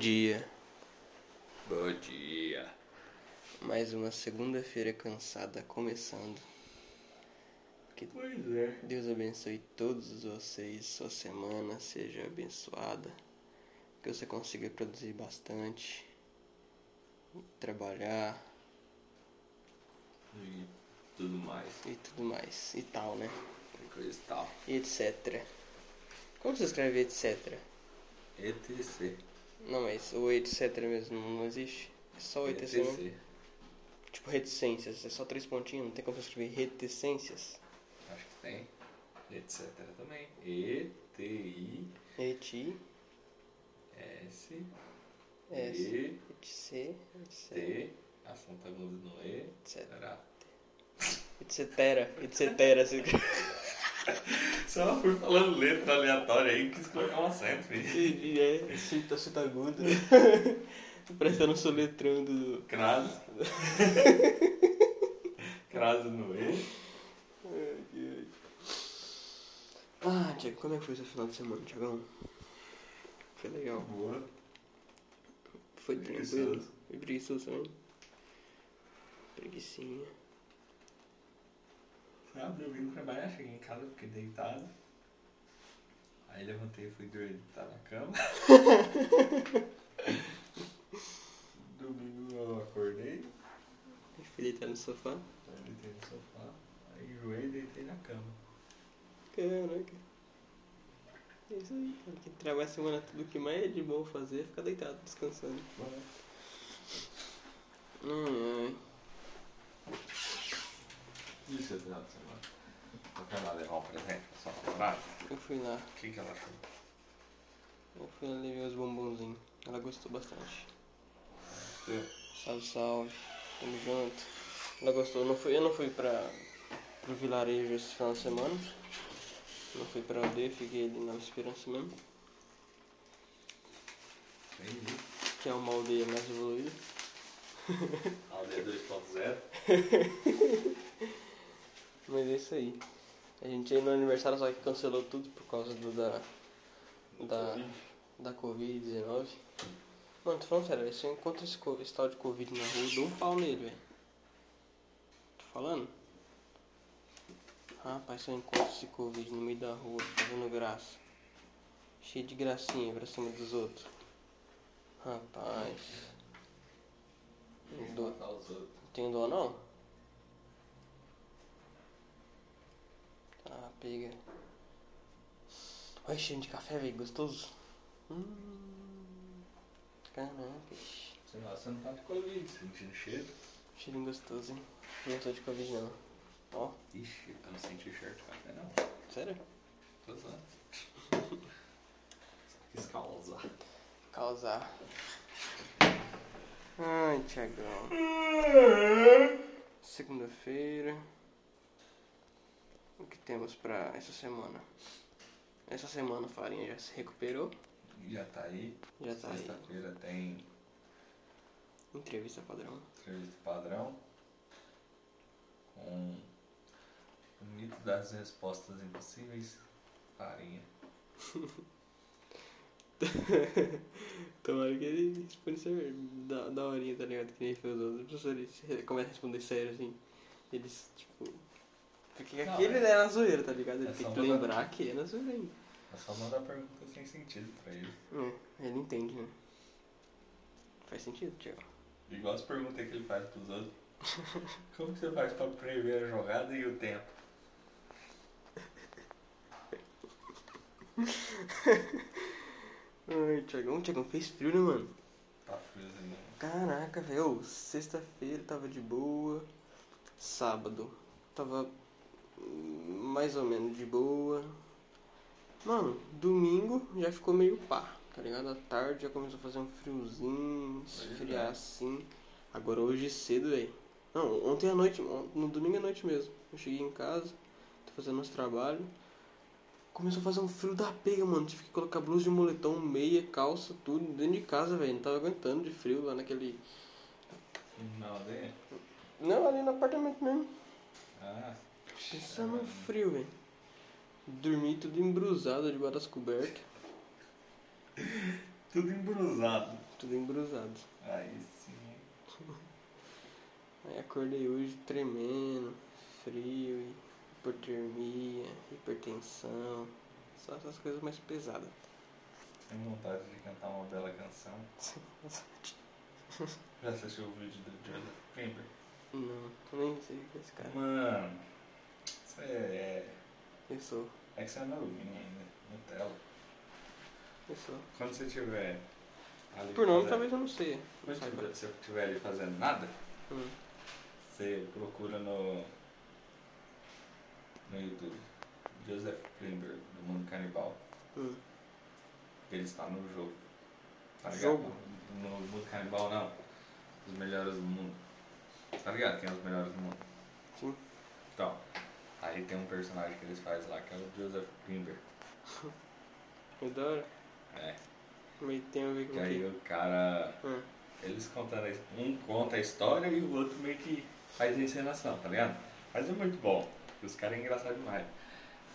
dia. Bom dia. Mais uma segunda-feira cansada começando. Que Pois é. Deus abençoe todos vocês, sua semana seja abençoada. Que você consiga produzir bastante, trabalhar E tudo mais. e tudo mais. E tal, né? E coisa e tal. E etc. Como você escreve etc? ETC. Não, mas o etc mesmo não existe. É só o etc mesmo. ETC. Tipo reticências, é só três pontinhos, não tem como escrever reticências. Acho que tem. Etc também. E, T, I, Eti, S, S, E, etc, etc, T, ação tá aguda no E, etc. será? etc, etc. Só fui falando letra aleatória aí, quis colocar um acento. filho. E e é, cinta, cinta aguda. Um soletrando do. Crase. Crase no E. Ah, Tiago, como é que foi seu final de semana, Tiagão? Foi legal. Boa. Foi Preguiçoso. tranquilo. Foi preguiçoso também. Preguicinha. Sabe, eu vim trabalhar, cheguei em casa, fiquei deitado. Aí levantei e fui dormir, tá na cama. Domingo eu acordei, Filho tá no sofá. aí deitei no sofá, aí enjoei e deitei na cama. Caraca. É isso aí, cara. Quem trabalha a semana tudo que mais é de bom fazer é ficar deitado, descansando. Ai, ai. O seu final de semana? Eu quero lá levar um presente pra sua namorada. Eu fui lá. O que, que ela achou? Eu fui lá levei os bombonzinhos. Ela gostou bastante. Você? Salve, salve. Tamo junto. Ela gostou. Não fui, eu não fui pra, pro vilarejo esse final de semana. Não fui pra aldeia, fiquei ali na Esperança mesmo. Entendi. Que é uma aldeia mais evoluída. Aldeia 2.0. Mas é isso aí. A gente ia no aniversário, só que cancelou tudo por causa do, da, da, da Covid-19. Mano, tô falando sério, se eu encontro esse, esse tal de Covid na rua, eu dou um pau nele, velho. Tô falando? Rapaz, se eu encontro esse Covid no meio da rua, fazendo graça. Cheio de gracinha pra cima dos outros. Rapaz. Não dou- tenho dó não? Tá, pega. Olha cheiro de café, velho, gostoso. Hum, caraca, você não tá de Covid, sentindo cheiro. cheirinho gostoso, hein? Não tô de Covid não. Ó, Ixi, eu não senti cheiro de café não. sério? Tô zoando. Só quis causar. Causar. Ai, Tiagão. Segunda-feira. O que temos pra essa semana? Essa semana a farinha já se recuperou. Já tá aí. Já tá aí. Sexta-feira tem Entrevista padrão. entrevista padrão. Com o mito das respostas impossíveis. Farinha. Tomara que ele responda. Da, da horinha, tá ligado? Que nem fez os outros. Os professores re- começam a responder sério assim. Eles, tipo. Porque Não, aquele é- é na zoeira, tá ligado? Ele é tem que lembrar que é na zoeira ainda. É só mandar pergunta sem sentido pra ele. É, ele entende, né? Faz sentido, Tiago. Igual as perguntas que ele faz pros outros. Como que você faz pra prever a jogada e o tempo? Ai, Tiagão, Tiagão, fez frio, né, mano? Tá friozinho. Caraca, velho. Sexta-feira tava de boa. Sábado tava hum, mais ou menos de boa. Mano, domingo já ficou meio pá, tá ligado? À tarde já começou a fazer um friozinho, esfriar assim. Agora hoje cedo, velho. Não, ontem à noite, no domingo à noite mesmo. Eu cheguei em casa, tô fazendo uns trabalhos. Começou a fazer um frio da pega, mano. Tive que colocar blusa de moletom, meia, calça, tudo dentro de casa, velho. Não tava aguentando de frio lá naquele. Na aldeia? Não, ali no apartamento mesmo. Ah. Pensa no frio, velho. Dormi tudo embrusado debaixo das cobertas. Tudo embrusado. Tudo embrusado. Aí sim. Aí acordei hoje tremendo, frio, hipotermia, hipertensão, só essas coisas mais pesadas. Tem vontade de cantar uma bela canção. Já assistiu o vídeo do Joseph Klimber? Não, nem sei o que é esse cara. Mano, você é. Eu sou, É que você é novinho ainda, Nutella. eu sou. Quando você tiver. ali Por nome fazendo- talvez eu não sei. Quando tiver- você estiver ali fazendo nada, Hum. você procura no. no YouTube. Joseph Klimber, do Mundo Canibal. Hum. Ele está no jogo. Tá ligado? Jogo? No Mundo Canibal não. Os melhores do mundo. Tá ligado? Quem é os melhores do mundo? Sim. Então, aí tem um personagem que eles fazem lá que é o Joseph Klimber. Adoro. É. Mas tem a ver com Que aí o cara. Hum. Eles contando. Um conta a história e o outro meio que faz a encenação, tá ligado? Mas é muito bom. Os caras é engraçado demais.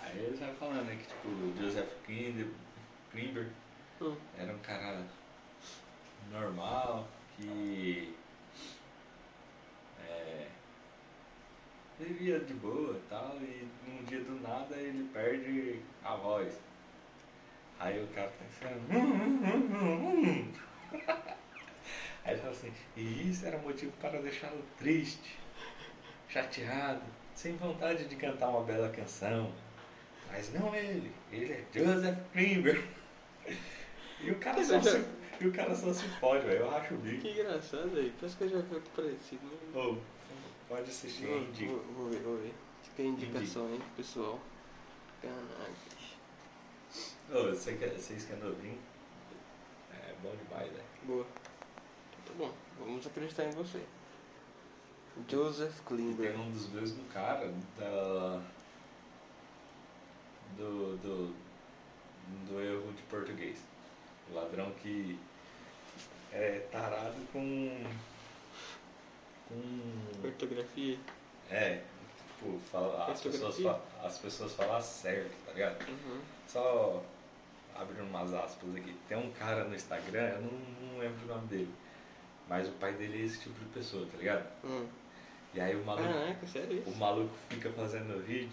Aí eles vai falando, né, que tipo, o Joseph Klimber, Hum. era um cara normal, que vivia de boa e tal, e num dia do nada ele perde a voz. Aí o cara tá pensando. Aí ele fala assim, e isso era motivo para deixá-lo triste, chateado, sem vontade de cantar uma bela canção. Mas não ele, ele é Joseph Klimber. E o cara só se, e o cara só se fode, velho. Eu racho o bico. Que engraçado aí. Parece que eu já vi algo parecido. Né? Pode assistir, Vou, eu indico. vou, vou ver, vou ver. Fica a indicação aí, pessoal. Cannabis. Ô, você que, vocês que é novinho, é bom demais, né? Boa. Então tá bom, vamos acreditar em você. Joseph Klimber. tem um dos mesmos caras da. Do, do. do erro de português. O ladrão que é tarado com. Com. Ortografia. É, tipo, fala, as, pessoas, Ortografia? fa- as pessoas falam certo, tá ligado? Uhum. Só abrindo umas aspas aqui. Tem um cara no Instagram, eu não, não lembro o nome dele. Mas o pai dele é esse tipo de pessoa, tá ligado? Hum. E aí o maluco, Caraca, sério o isso? maluco fica fazendo vídeo,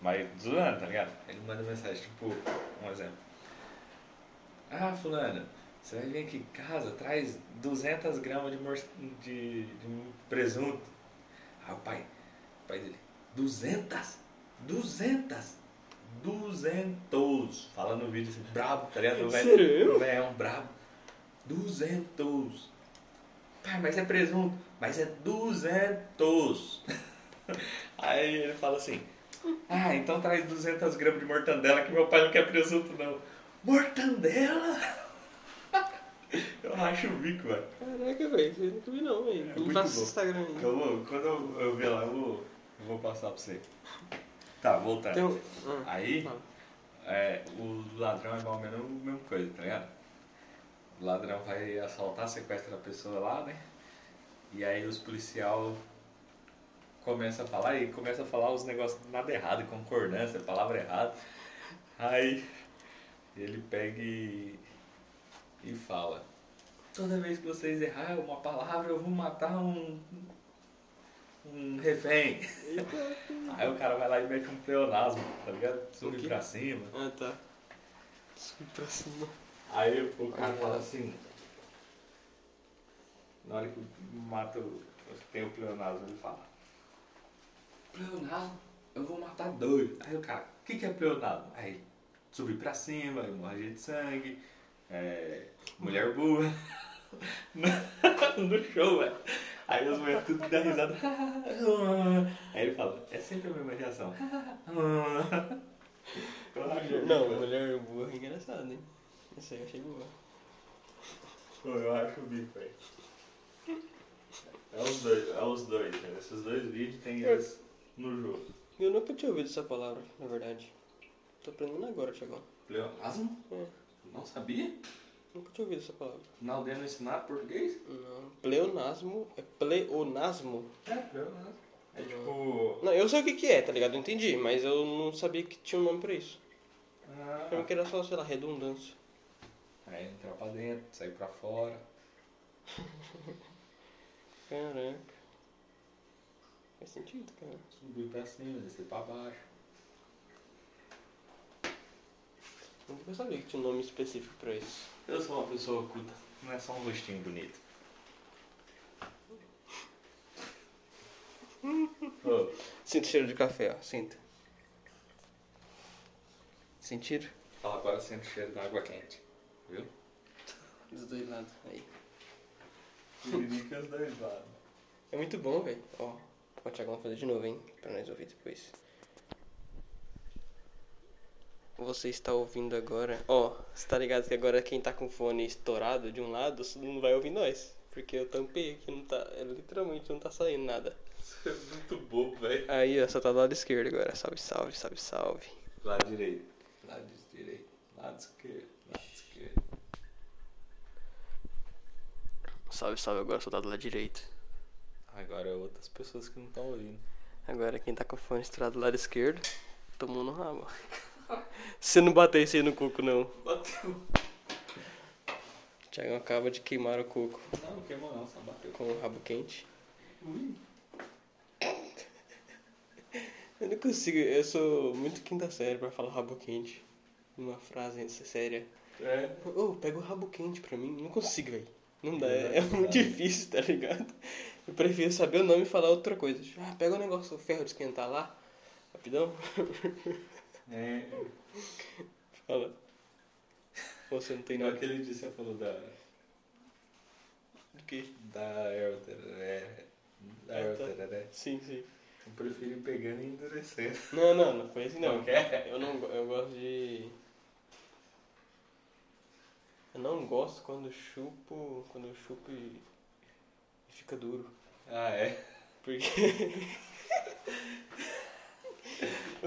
mas zoando, tá ligado? Ele manda mensagem, tipo, um exemplo. Ah, fulano, você vai vir aqui em casa, traz 200 gramas de, de, de presunto. Ah, o pai, o pai dele, 200? 200? 200! Fala no vídeo assim, brabo, tá ligado? Sério? O é um brabo. 200! Pai, mas é presunto. Mas é 200! Aí ele fala assim, ah, então traz 200 gramas de mortandela que meu pai não quer presunto não. Mortandela? Eu acho o bico, velho. Caraca, velho, você nunca vi não, velho. É Não faça bom. Instagram. Eu vou, quando eu, eu ver lá, eu vou, eu vou passar pra você. Tá, voltando. Um... ah, Aí, fala. é, o ladrão é mais ou menos a mesma coisa, tá ligado? O ladrão vai assaltar, sequestra a pessoa lá, né? E aí os policial começam a falar e começa a falar os negócios nada errado, concordância, palavra errada. Aí ele pega e, e fala, toda vez que vocês errarem uma palavra eu vou matar um, um refém. Aí o cara vai lá e mete um pleonasmo, tá ligado? Sube quê? pra cima. Ah, tá. Subi pra cima. Aí o cara fala assim. Na hora que mata o. Tem o pleonasmo, ele fala. Pleonasmo, eu vou matar dois. Aí o cara, o que, que é pleonasmo? Aí subir pra cima, hemorragia de sangue, é, mulher burra. no show, velho. Aí as mulheres tudo dão risada. Aí ele fala, é sempre a mesma reação. Eu acho Não, mulher burra é engraçado, hein? Essa aí eu achei boa. Pô, eu acho o bico, velho. É os dois, é os dois, né? Esses dois vídeos tem eles no jogo. Eu nunca tinha ouvido essa palavra, na verdade. Tô aprendendo agora, Tiagão. Pleonasmo? É, Não sabia? Nunca tinha ouvido essa palavra. Na aldeia não ensinaram português? Não. Pleonasmo é pleonasmo? É, pleonasmo. É tipo. Não, eu sei o que que é, tá ligado? Eu entendi, mas eu não sabia que tinha um nome pra isso. Ah, Eu que era só, sei lá, redundância. Aí entrar pra dentro, sair pra fora. Caraca. Faz sentido, cara. Subir pra cima, descer pra baixo. Nunca sabia que tinha um nome específico pra isso. Eu sou uma pessoa oculta, não é só um rostinho bonito. Ô, Sinta o cheiro de café, ó. Sinta. Sentiram? fala agora sente o cheiro da água quente. Viu? Dos dois lados. Aí. Indica os dois lados. É muito bom, velho. Ó, o Thiago vai fazer de novo, hein? Pra nós ouvir depois. Você está ouvindo agora. Ó, você tá ligado que agora quem tá com o fone estourado de um lado não vai ouvir nós. Porque eu tampei aqui, não tá. é, Literalmente não tá saindo nada. Você é muito bobo, velho. Aí, ó, só tá do lado esquerdo agora. Salve, salve, salve, salve. Lado direito. Lado direito. Lado esquerdo. Lado esquerdo. Salve, salve, agora só tá do lado direito. Agora é outras pessoas que não estão ouvindo. Agora quem tá com o fone estourado do lado esquerdo, tomou no rabo. Você não bateu isso aí no coco, não. Bateu. O Thiago acaba de queimar o coco Não, não queimou não, só bateu. com o rabo quente. Ui. Eu não consigo, eu sou muito quinta série pra falar rabo quente. Numa frase séria. É. Ô, pega o rabo quente pra mim. Não consigo, velho. Não dá, é, é muito difícil, tá ligado? Eu prefiro saber o nome e falar outra coisa. Ah, pega o negócio, o ferro de esquentar lá. Rapidão. É. Fala. Você não tem Igual nada. aquele dia você falou da. Do que? Da Aeroteré. Da Ah, tá. Aeroteré. Sim, sim. Eu prefiro ir pegando e endurecendo. Não, não, não foi assim não. Não quer? Eu não eu gosto de. Eu não gosto quando chupo. Quando eu chupo e, e fica duro. Ah, é? Porque.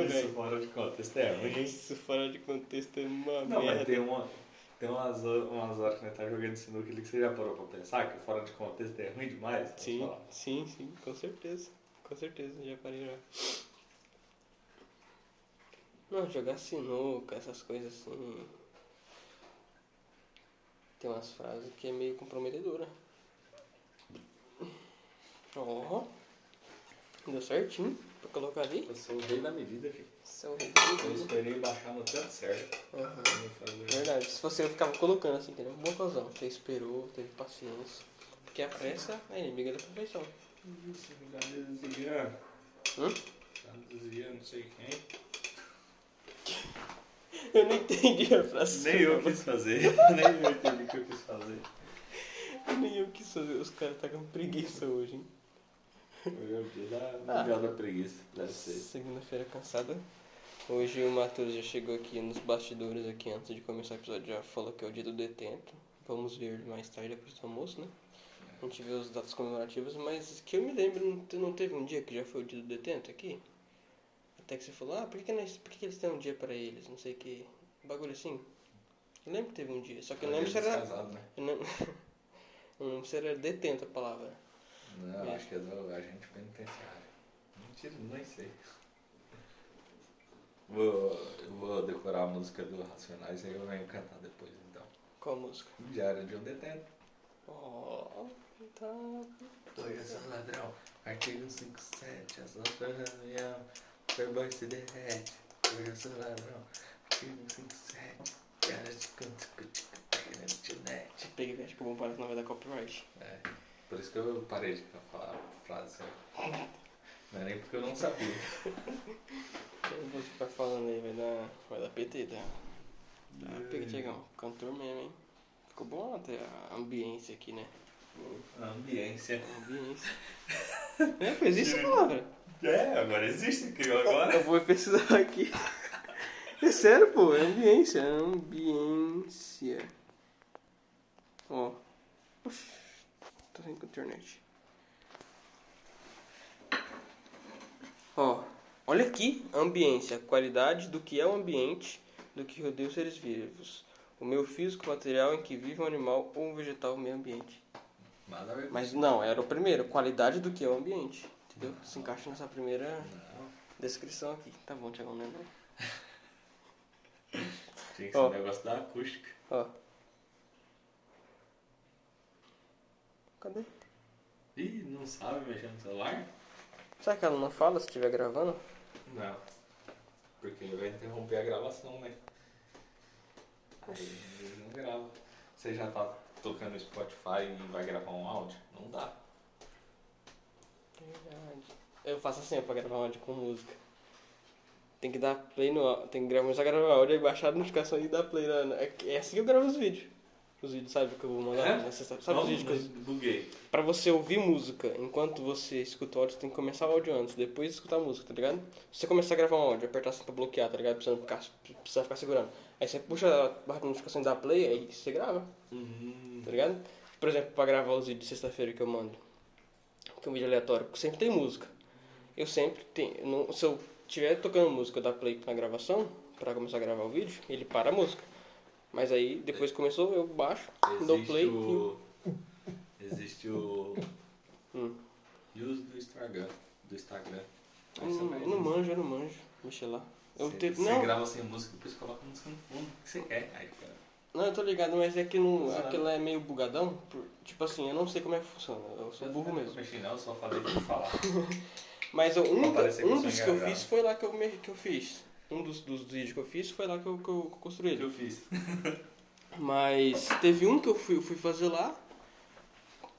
Isso fora de contexto é ruim. Isso fora de contexto é uma Não, merda. mas tem uma. Tem umas, umas horas que nós tá jogando sinuca ali que você já parou pra pensar que fora de contexto é ruim demais? Sim, sim, sim, com certeza. Com certeza, já parei já. Não, jogar sinuca, essas coisas assim. Tem umas frases que é meio comprometedora. Ó. deu certinho pra colocar ali. Eu sou o rei da medida, filho. Seu Eu esperei baixar no tanto certo. Fazer. Verdade, se você ficava colocando assim, entendeu? Boa cuzão. Você esperou, teve paciência. Porque a pressa é inimiga da perfeição. Isso, dá desviando. Hum? Tá desviando, não sei quem. Eu não entendi a frase. Nem eu quis fazer. Nem eu entendi o que eu quis fazer. Nem eu quis fazer. Os caras tá com preguiça hoje, hein? Hoje é o dia da Ah. da preguiça. Deve ser. Segunda-feira cansada. Hoje o Matheus já chegou aqui nos bastidores aqui antes de começar o episódio, já falou que é o dia do detento. Vamos ver mais tarde depois do almoço, né? A gente vê os datas comemorativas, mas que eu me lembro, não te- não teve um dia que já foi o dia do detento aqui? Até que você falou, ah, por que, nós- por que, eles têm um dia pra eles? Não sei o que. Bagulho assim. Eu lembro que teve um dia, só que eu lembro se era. Casado, né? Eu não, eu não lembro se era detento a palavra. Não, É. acho que é do agente penitenciário. Mentira, nem sei. Vou, eu vou decorar a música do Racionais aí eu venho cantar depois, então. Qual música? Diário de um detento. Oh, tá. Eu sou ladrão. Artigo 57, as outras reunião. Playboy se derrete. Hoje eu sou ladrão. Artigo 57. Diário de canto, pega na internet. Peguei, velho, acho que eu vou parar, senão vai dar copyright. É, por isso que eu parei de falar a frase. Não é nem porque eu não sabia. Eu vou ficar falando aí, vai dar, vai dar PT, tá? Tá, pega, Tiagão. Cantor mesmo, hein? Ficou bom até a ambiência aqui, né? A ambiência. A ambiência. é, pois isso a palavra. É, agora existe, criou agora. Eu vou pesquisar aqui. É sério, pô, é ambiência. Ambiência. Ó. Oxi, tô sem internet. Ó, olha aqui, ambiência, qualidade do que é o ambiente, do que rodeia os seres vivos. O meio físico, material em que vive um animal ou um vegetal, o meio ambiente. A com Mas não, era o primeiro, qualidade do que é o ambiente. Entendeu? Se encaixa nessa primeira Não, descrição aqui. Tá bom, Tiagão, né? tinha que ser um negócio da acústica. Ó. Cadê? Ih, não sabe mexer no celular? Será que ela não fala se estiver gravando? Não. Porque vai interromper a gravação, né? Aí não grava. Você já tá tocando Spotify e vai gravar um áudio? Não dá. Verdade. Eu faço assim pra gravar áudio com música. Tem que dar play no áudio. Tem que gravar, a gravar áudio e baixar a notificação e dar play na. É assim que eu gravo os vídeos. Os vídeos, sabe, que eu vou mandar? É? sexta- Sabe Não, os vídeos que eu. buguei. Pra você ouvir música enquanto você escuta o áudio, você tem que começar o áudio antes, depois escutar a música, tá ligado? Se você começar a gravar um áudio, apertar assim pra bloquear, tá ligado? Você não ficar, precisar ficar segurando. Aí você puxa a barra de notificação e dá play, aí você grava, Hum, tá ligado? Por exemplo, pra gravar os vídeos de sexta-feira que eu mando, que é um vídeo aleatório, sempre tem música. Eu sempre tenho. se eu estiver tocando música, eu dar play na gravação, pra começar a gravar o vídeo, ele para a música. Mas aí, depois começou, eu baixo, dou existe play o... Existe o... Hum. Use do Instagram. Do Instagram. Eu Aí você não, eu não manjo, eu não manjo. Mexer lá. Eu Você, te... você não, grava sem música, depois coloca música no fundo. O que você quer? Aí, cara. não, eu tô ligado, mas é que não, aquilo é meio bugadão. por- tipo assim, eu não sei como é que funciona. Eu sou burro mesmo. Não mexi não, eu só falei de falar. Mas eu- um, Pra um eu dos que eu fiz foi lá que eu, que eu fiz. Um dos, dos vídeos que eu fiz foi lá que eu, que eu construí que ele. eu fiz? Mas teve um que eu fui, eu fui fazer lá.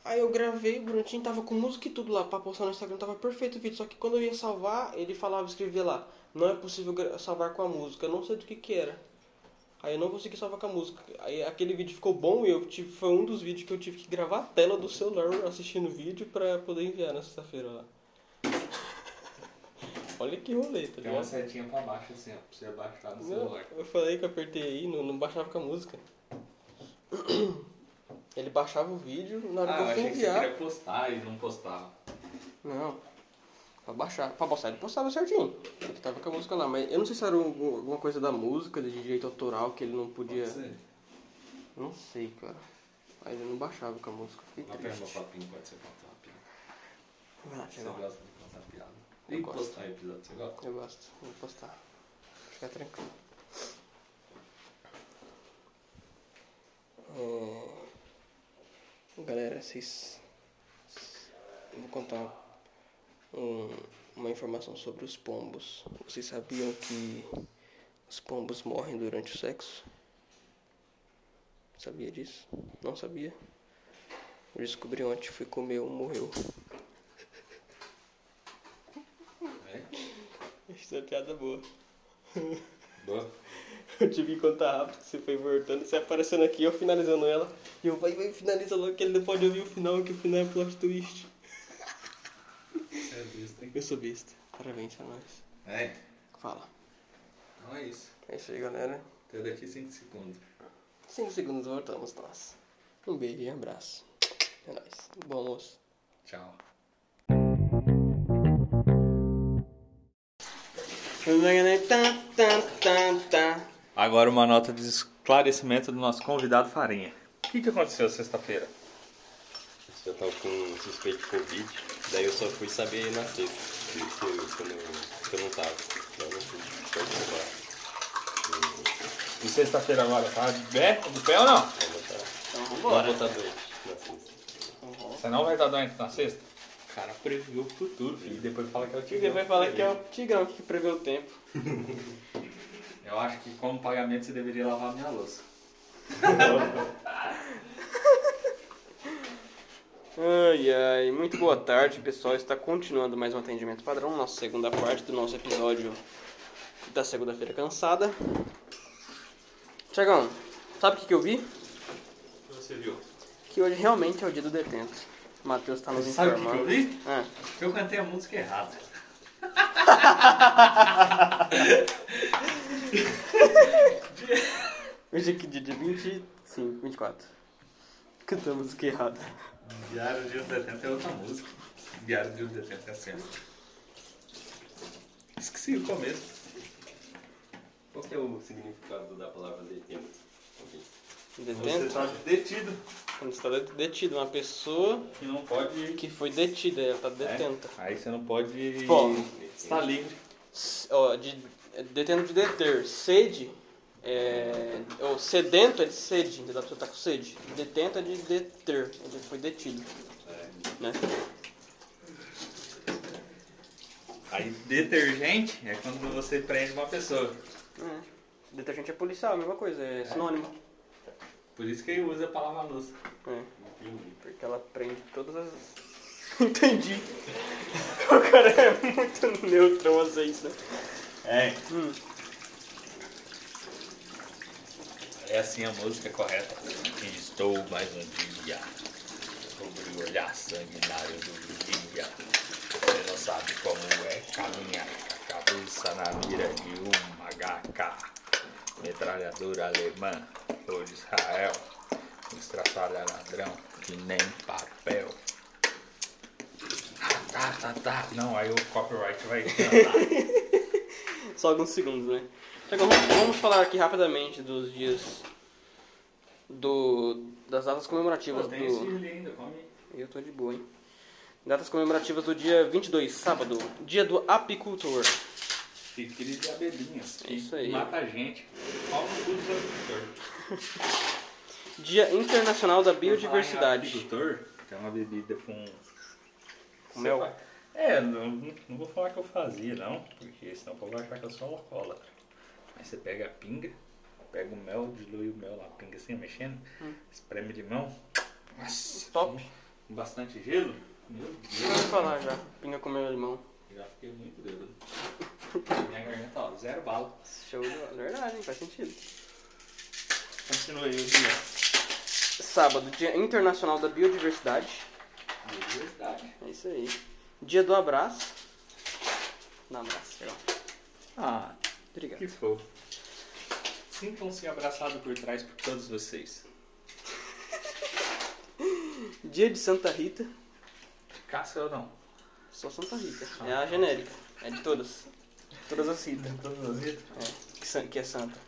Aí eu gravei, o tava com música e tudo lá pra postar no Instagram, tava perfeito o vídeo. Só que quando eu ia salvar, ele falava, escrevia lá, não é possível salvar com a música, eu não sei do que que era. Aí eu não consegui salvar com a música. Aí aquele vídeo ficou bom e eu tive, foi um dos vídeos que eu tive que gravar a tela do celular assistindo o vídeo pra poder enviar na sexta-feira lá. Olha que rolê, tá Tem uma ligado? setinha pra baixo assim, ó, pra você baixar no celular. eu falei que eu apertei aí, não, não baixava com a música. Ele baixava o vídeo na hora Ah, que eu eu fui achei que você enviar. queria postar e não postava. Não. Pra baixar. Pra postar ele postava certinho. Ele tava com a música lá, mas eu não sei se era algum- alguma coisa da música, de direito autoral, que ele não podia. Pode ser. Não sei, cara. Mas ele não baixava com a música. Fiquei triste. papinho pode ser piada. Vai lá, chega lá. gosta de contar piada? Eu E gosto. postar episódio, você gosta? Eu gosto. Vou postar. Fica tranquilo. É... Galera, vocês. Vou contar um- uma informação sobre os pombos. Vocês sabiam que os pombos morrem durante o sexo? Sabia disso? Não sabia? Eu descobri ontem, fui comer um, morreu. É? Isso é piada boa. Boa. Eu tive que contar rápido, você foi voltando, você aparecendo aqui, eu finalizando ela. E eu, vai, vai, finaliza logo que ele não pode ouvir o final, que o final é plot twist. Você é besta, hein? Eu sou besta. Parabéns a nós. É. Fala. Então é isso. É isso aí, galera. Até daqui 5 segundos. 5 segundos voltamos nós. Um beijo e um abraço. É nóis. Bom almoço. Tchau. Agora uma nota de esclarecimento do nosso convidado Farinha. O que, que aconteceu sexta-feira? Eu tava com suspeito de Covid, daí eu só fui saber na sexta, que, que, eu, que, eu, não, que eu não tava. Daí eu não fui. E sexta-feira agora, tá de pé, de pé ou não? Vou botar, Então vou vambora. botar doente na sexta. Você não vai estar doente na sexta? O cara previu o futuro, E filho. depois fala que é o E Tigrão. depois fala que é o Tigrão que prevê o tempo. Eu acho que como pagamento você deveria lavar a minha louça. Ai, ai, muito boa tarde, pessoal. Está continuando mais um atendimento padrão, nossa segunda parte do nosso episódio da segunda-feira cansada. Tiagão, sabe o que, que eu vi? O que você viu? Que hoje realmente é o dia do detento. O Matheus está nos Sabe o que, que informando. eu vi? Ah, Eu cantei a música errada. hoje é que dia? Dia 25, 24. Cantamos música errada. Diário de um Detento é outra música. Diário de um Detento é certo. Esqueci o começo. Qual que é o significado da palavra detento? Ok. Você Detento? está detido. Quando está detido, uma pessoa Que não pode. que foi detida, ela está detenta. É, aí você não pode. Bom. Está livre. Ó, de, detento de deter. Sede É, o sedento é de sede, entendeu? A pessoa tá com sede. Detento é de deter, ele foi detido. Né? Aí detergente é quando você prende uma pessoa. É. Detergente é policial, a mesma coisa, é sinônimo. Por isso que ele usa pra lavar louça. É. Porque ela prende todas as. Entendi. O cara é muito neutro às vezes, né? É. Hum. É assim a música correta. Estou mais um dia sobre o olhar sanguinário do dia. Você não sabe como é caminhar com a cabeça na mira de uma HK. Metralhadora alemã, ou de Israel. Estraçalha ladrão, que nem papel. Ah, tá, tá, tá. Não, aí o copyright vai cantar. Só alguns segundos, né? Então, vamos, vamos falar aqui rapidamente dos dias do, das datas comemorativas do. Eu tô de boa, hein? Datas comemorativas do dia 22, sábado, dia do apicultor. Aqueles de abelhinhas. É isso aí. Mata a gente. Qual o cu dos agricultores? Dia Internacional da Biodiversidade. Agricultor, tem uma bebida com... Com mel? É, não, não vou falar que eu fazia, não. Porque senão o povo vai achar que eu sou alcoólatra. Aí você pega a pinga, pega o mel, dilui o mel na pinga assim, mexendo, espreme limão. Nossa, Top. Com bastante gelo. Meu Já ouvi falar já. Pinga com meu limão. Já fiquei muito bêbado. Minha garganta, ó, zero bala. Show de bola. Verdade, hein? Faz sentido. Continua aí o dia. Sábado, dia Internacional da Biodiversidade. Biodiversidade. É isso aí. Dia do abraço. Dá um abraço, legal. Ah, Obrigado. que fofo. Sintam-se abraçados por trás por todos vocês. Dia de Santa Rita. Caça ou não? Só Santa Rita. É a genérica. É de todas. Todas as Rita. Todas as vidas? É, que, san- que é santa.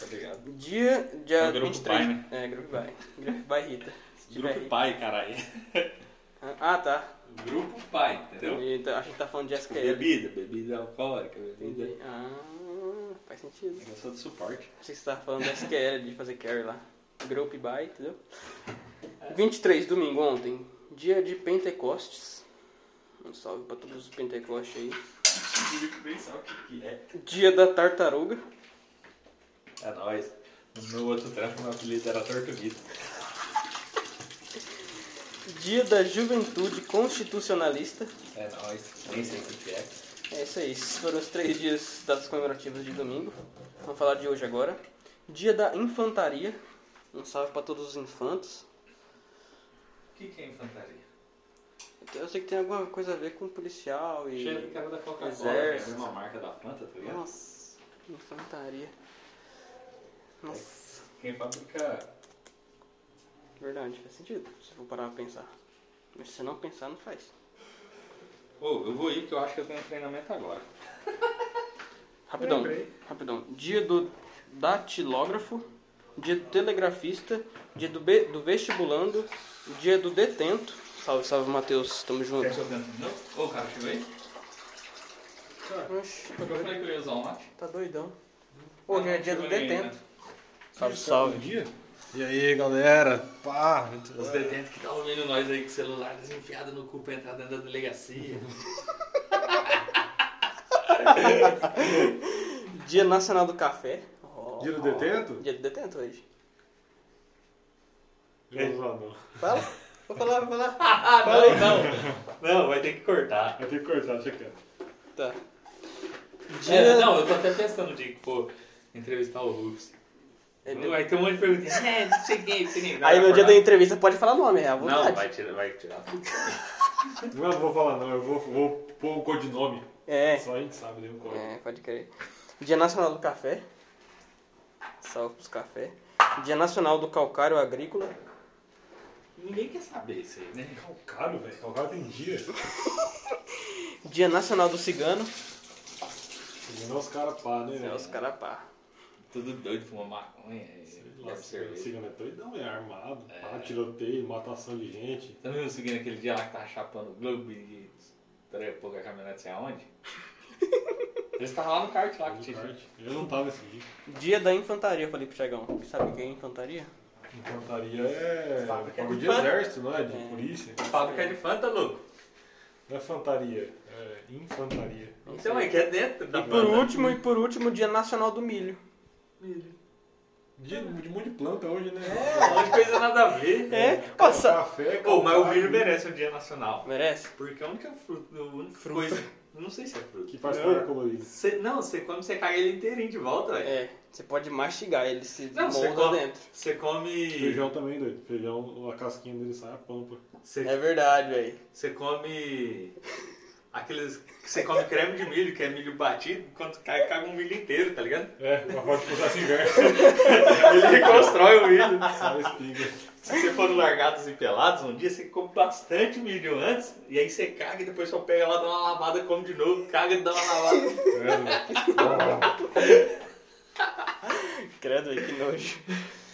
Tá ligado. Dia, dia É o grupo 23. pai, né? É, grupo pai. Grupo pai Rita. Se tiver Grupo Rita. pai, caralho. Ah, tá. Grupo pai, entendeu? Então, a gente tá falando de SQL. Bebida, bebida alcoólica, bebida. Entendi. Ah, faz sentido. Eu sou do suporte. Achei que você tava falando da SQL, de fazer carry lá. Group by, entendeu? 23, domingo, ontem. Dia de Pentecostes. Um salve pra todos os Pentecostes aí. Nem sabe o que, que é. Dia da Tartaruga. É nóis. No meu outro trampo, meu apelido era Tortuguita. Dia da Juventude Constitucionalista. É nóis. Nem sei o que, que é. É isso aí, esses foram os três dias das comemorativas de domingo. Vamos falar de hoje agora. Dia da Infantaria. Um salve pra todos os infantos. O que, que é infantaria? Eu sei que tem alguma coisa a ver com policial e. Cheiro do cara da Coca-Cola, que é a Exército. mesma marca da Fanta, tá ligado? Nossa, infantaria. Nossa, Quem fabrica. verdade, faz sentido. Se for parar pra pensar. Mas se você não pensar, não faz. Ô, eu vou ir que eu acho que eu tenho treinamento agora. Rapidão, Lembrei. rapidão. Dia do datilógrafo, dia do telegrafista, dia do, be- do vestibulando, dia do detento. Salve, salve, Matheus, tamo junto. Quer que eu tento de novo? Ô, cara, chegou aí? Oxe, tá Eu doidão. falei que eu ia usar um mate. Tá doidão. Hoje é dia do detento. né? Salve, salve. dia? E aí, galera? Pá, Os detentos que estão ouvindo nós aí com o celular desenfiado no cu pra entrar dentro da delegacia. Dia Nacional do Café. Ó, dia do detento? Dia do detento hoje. Não vou usar, não. Fala. Vou falar, vou falar. Ah, não, não. Não, vai ter que cortar. Vai ter que cortar, deixa quieto. Tá. É, Dia... não, eu tô até pensando que for entrevistar o Rufus. É, Vai ter um monte de perguntas. É, não não sei quem. Aí no dia da entrevista pode falar nome, é à vontade. Não, vai tirar, vai tirar. Não, não vou falar, não. Eu vou, vou pôr o codinome. É, Só a gente sabe, né? O código. é, pode crer. Dia Nacional do Café. Salve pros café. Dia Nacional do Calcário Agrícola. Ninguém quer saber isso aí, né? Calcário, velho. Calcário tem dia. Dia Nacional do Cigano. Não os caras pá, né? É os carapá. Tudo doido, fuma maconha, é. Cigano é doidão, é armado. É. Pá, tiroteio, matação de gente. Tá vendo seguindo aquele dia lá que tava chapando o Globo e trepou com a caminhonete sei aonde? Eles estavam lá no kart lá que tinha. Eu não tava nesse dia. Dia da infantaria, falei pro Thiagão. Sabe o que é infantaria? Infantaria é. Fábrica de de exército, não é? De É. polícia. Fábrica de Fanta, louco. Não é fantaria, é infantaria. Então é que é dentro da E por último, e por último, dia nacional do milho. Dia de um monte de planta hoje, né? É, um monte de coisa nada a ver. É, nossa, Café, Pô, mas o milho merece um dia nacional. merece? Porque é a única fruta, a única Fruta. coisa. Não sei se é fruta. Que faz Não. cor colorida. Você- não, você come, você caga ele inteirinho de volta, velho. É, você pode mastigar, ele se Não, molda come- dentro. Você come. Feijão também, doido. Feijão, a casquinha dele sai a pampa. Você, É verdade, velho. você come. Aqueles. Você come creme de milho, que é milho batido, quando cai, caga um milho inteiro, tá ligado? É, uma forma de processo inverso. Ele reconstrói o milho. A espiga. Se você for no Largados e Pelados, um dia você come bastante milho antes, e aí você caga e depois só pega lá, dá uma lavada, come de novo, caga e dá uma lavada. Credo, velho, que nojo.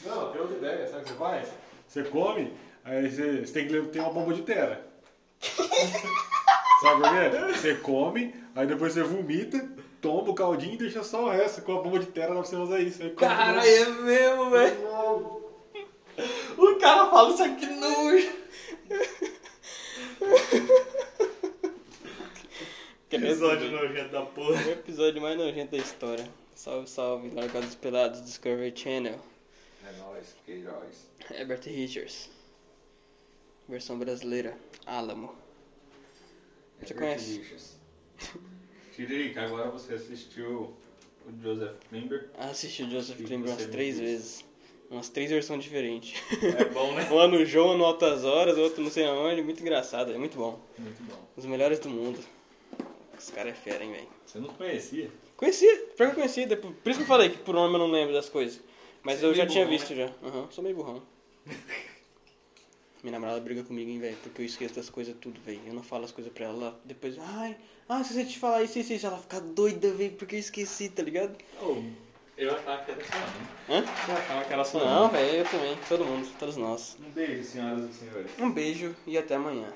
Não, tem outra ideia. Sabe o que você faz? Você come, aí você, você tem que ter uma bomba de terra. Sabe por quê? Você come, aí depois você vomita, toma o caldinho e deixa só o resto. Com a bomba de terra dá pra você usar isso. Cara, é mesmo, velho. O cara fala isso aqui nojo. Episódio nojento da porra. O episódio mais nojento da história. Salve, salve, Largados Pelados, Discovery Channel. É nóis, que heróis. Herbert Richards. Versão brasileira. Álamo. Você conhece? Tiririca, agora você assistiu o Joseph Klimber. Assisti o Joseph Klimber umas três disse. vezes. Umas três versões diferentes. É bom, né? Um ano João, no Altas Horas, outro não sei aonde. Muito engraçado, é muito bom. Muito bom. Os melhores do mundo. Os caras é fera, hein, velho. Você não conhecia? Conhecia, pior que eu conhecia. depois- Por isso que eu falei que por nome eu não lembro das coisas. Mas Você é eu já meio tinha burrão, visto já. Aham, sou meio burrão. Minha namorada briga comigo, hein, velho, porque eu esqueço das coisas tudo, velho. Eu não falo as coisas pra ela, ela depois, ai, ah, se você te falar isso, isso, isso, ela fica doida, velho, porque eu esqueci, tá ligado? Oh, eu achava que era mãe. Hã? Eu achava que era sua Não, velho, eu também, todo mundo, todos nós. Um beijo, senhoras e senhores. Um beijo e até amanhã.